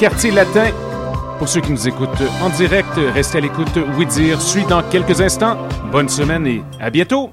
Quartier latin. Pour ceux qui nous écoutent en direct, restez à l'écoute. Oui dire suit dans quelques instants. Bonne semaine et à bientôt.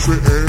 sitting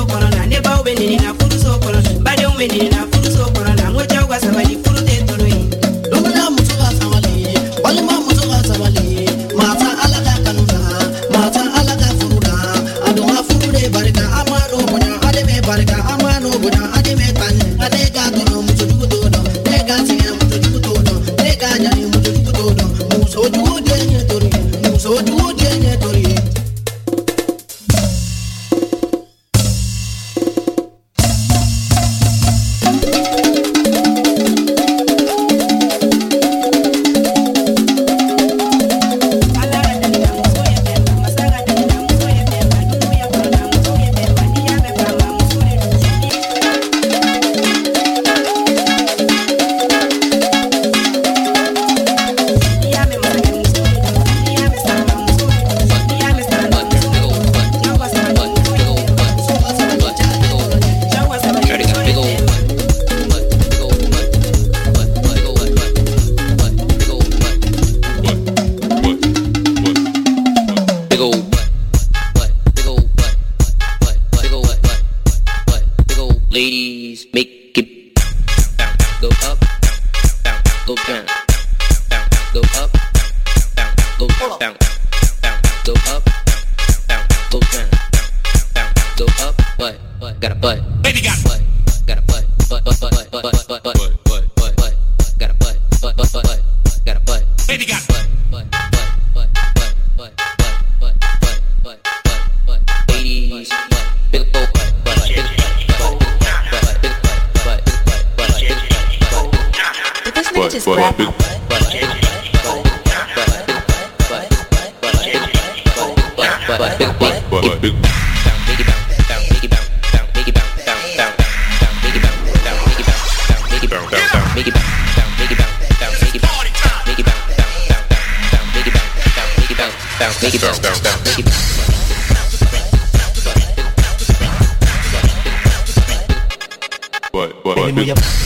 sokolo na neba obenini na kulu sokolo bade omenini na kulu but big butt, but big butt. Make it bounce, bounce, bounce, make it bounce. But, but, but.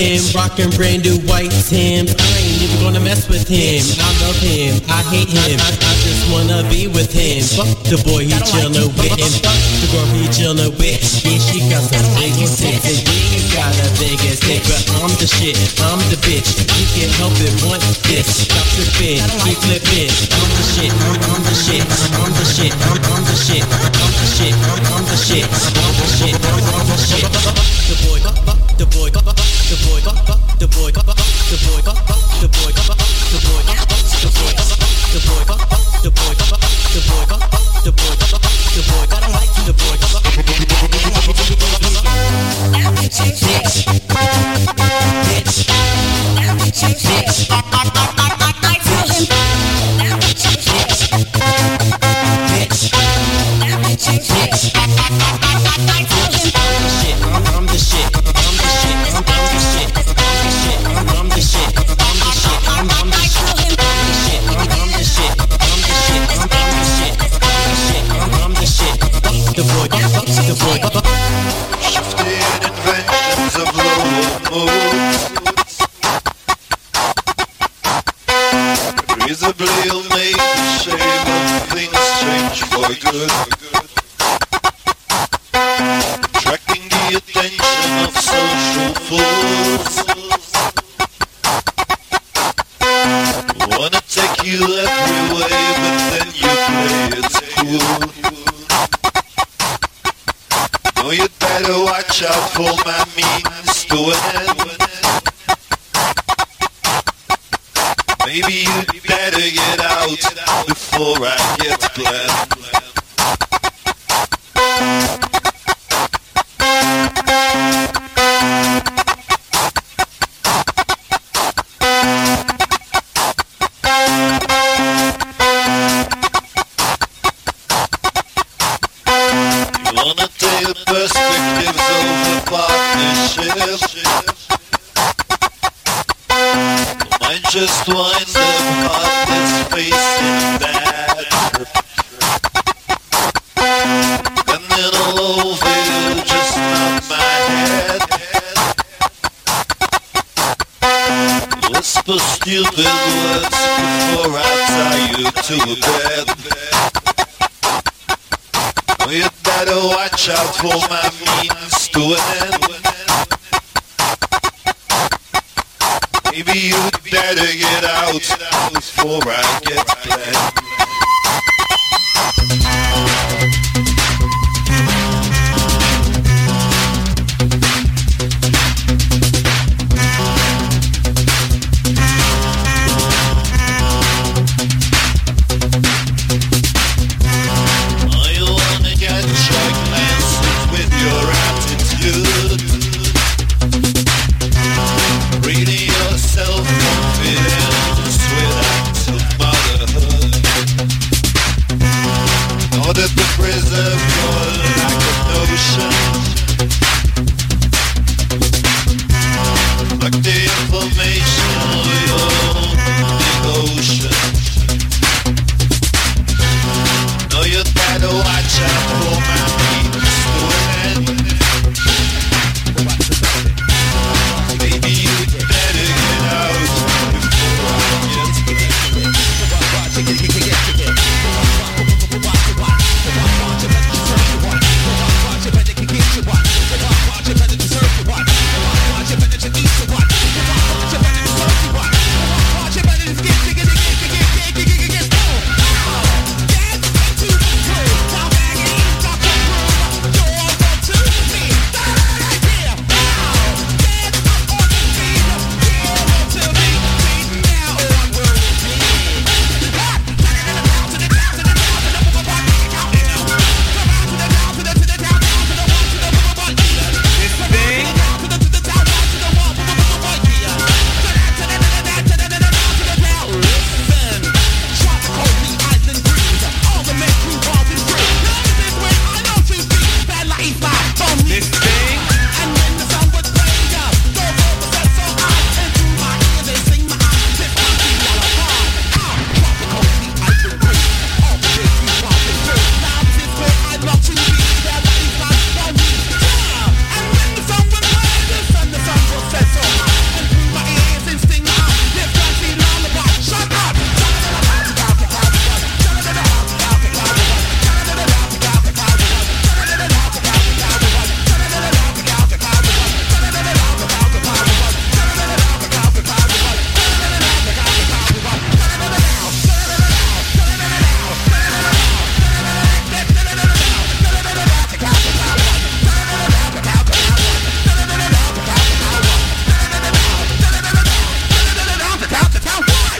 Him, rocking brand new white Timbs. I ain't even gonna mess with him. I love him, I hate him. I, just wanna be with him. Fuck the boy he chillin' with, and fuck the girl he chillin' with. Yeah, she got some big old tits, and you got a big ass dick, but I'm the shit, I'm the bitch. You can't help it, want this. Stop tripping, keep flipping. I'm the shit, I'm, I'm the shit, I'm the shit, I'm, I'm the shit, I'm the shit, I'm, I'm the shit, I'm the shit, I'm, I'm the shit. The boy, the the boy, the boy, it. No, you better watch out for my means to an. Maybe you better get out before I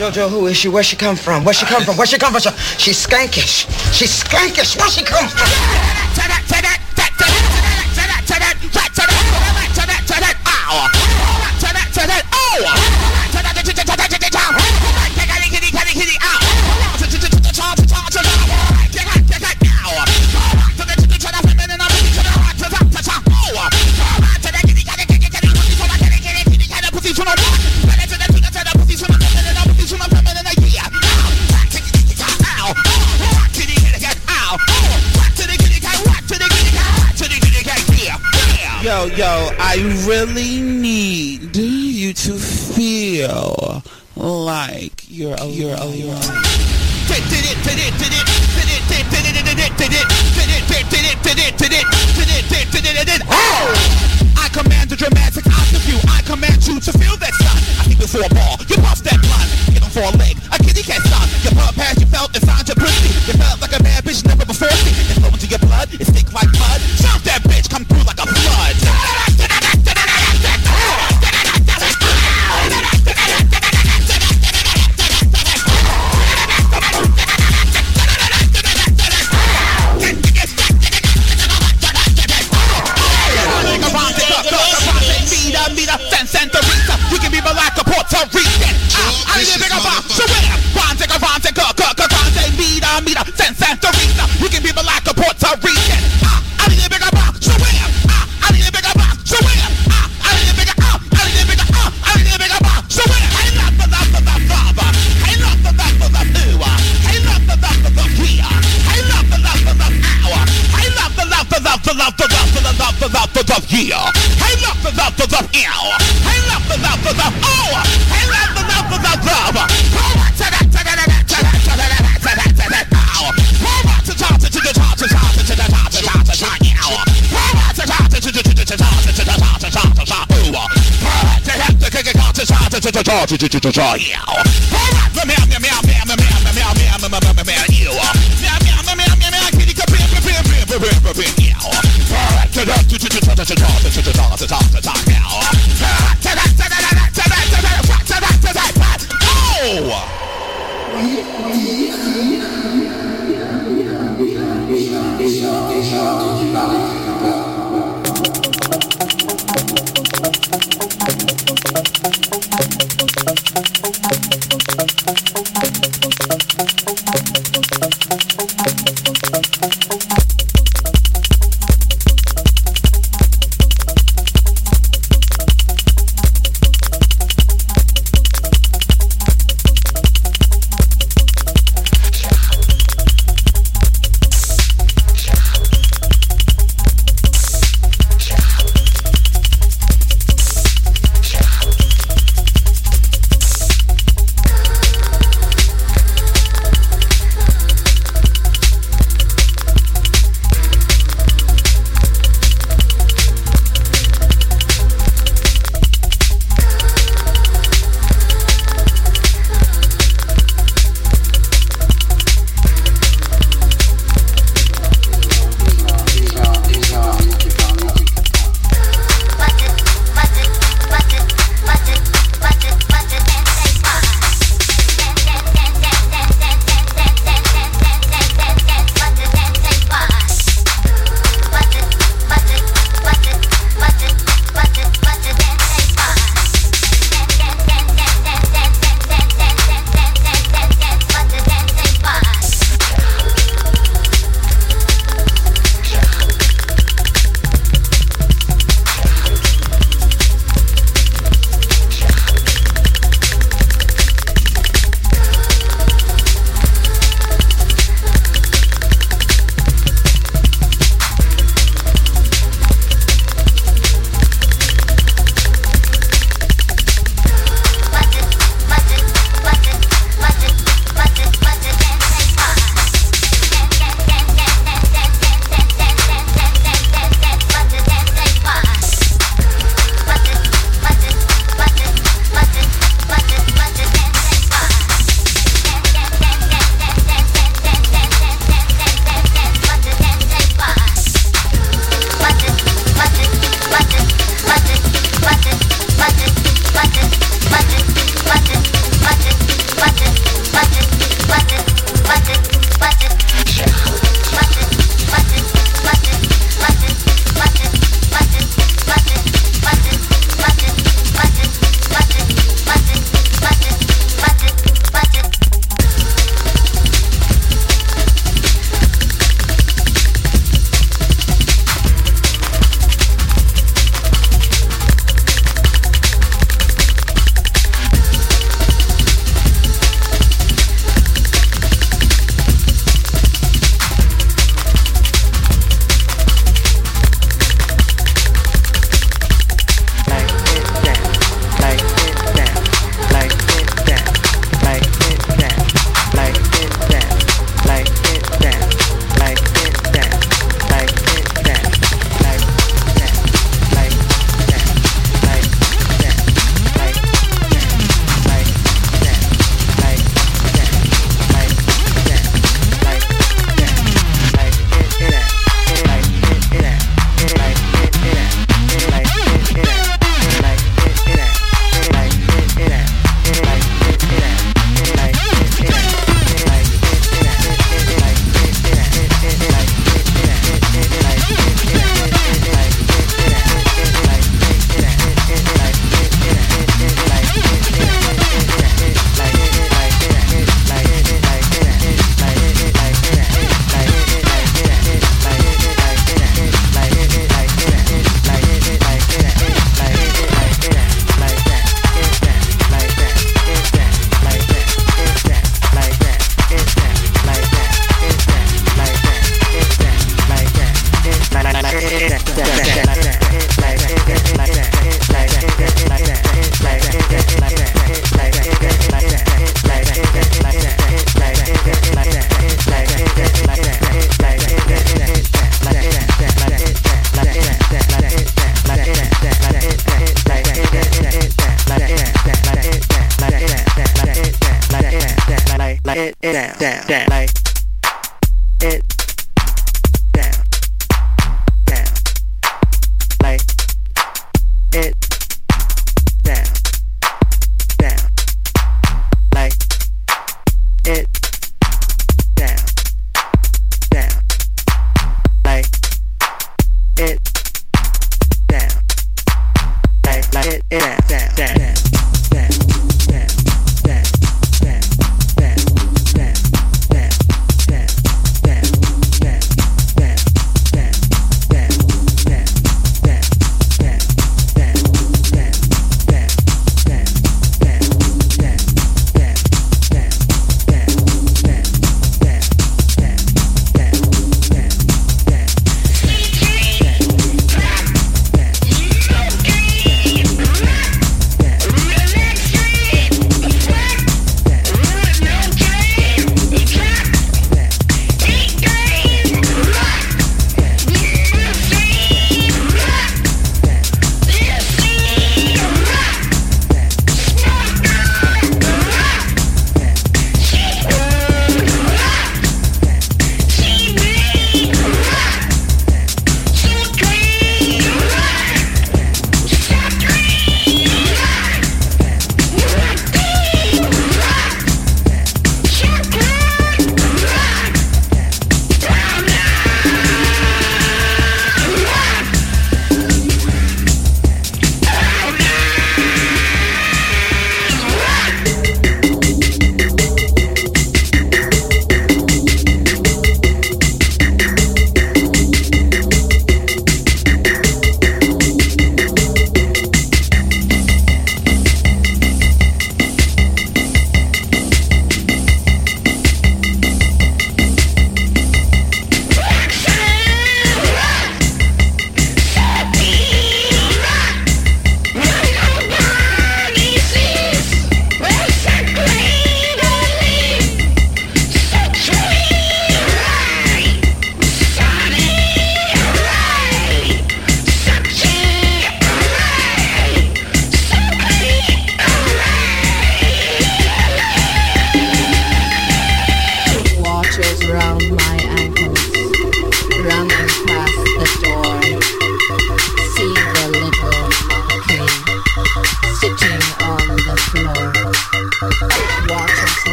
Jojo, who is she? Where she come from? Where she come from? Where she come from? She's skankish. She's skankish. Where she come from? really to joy.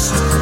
lost.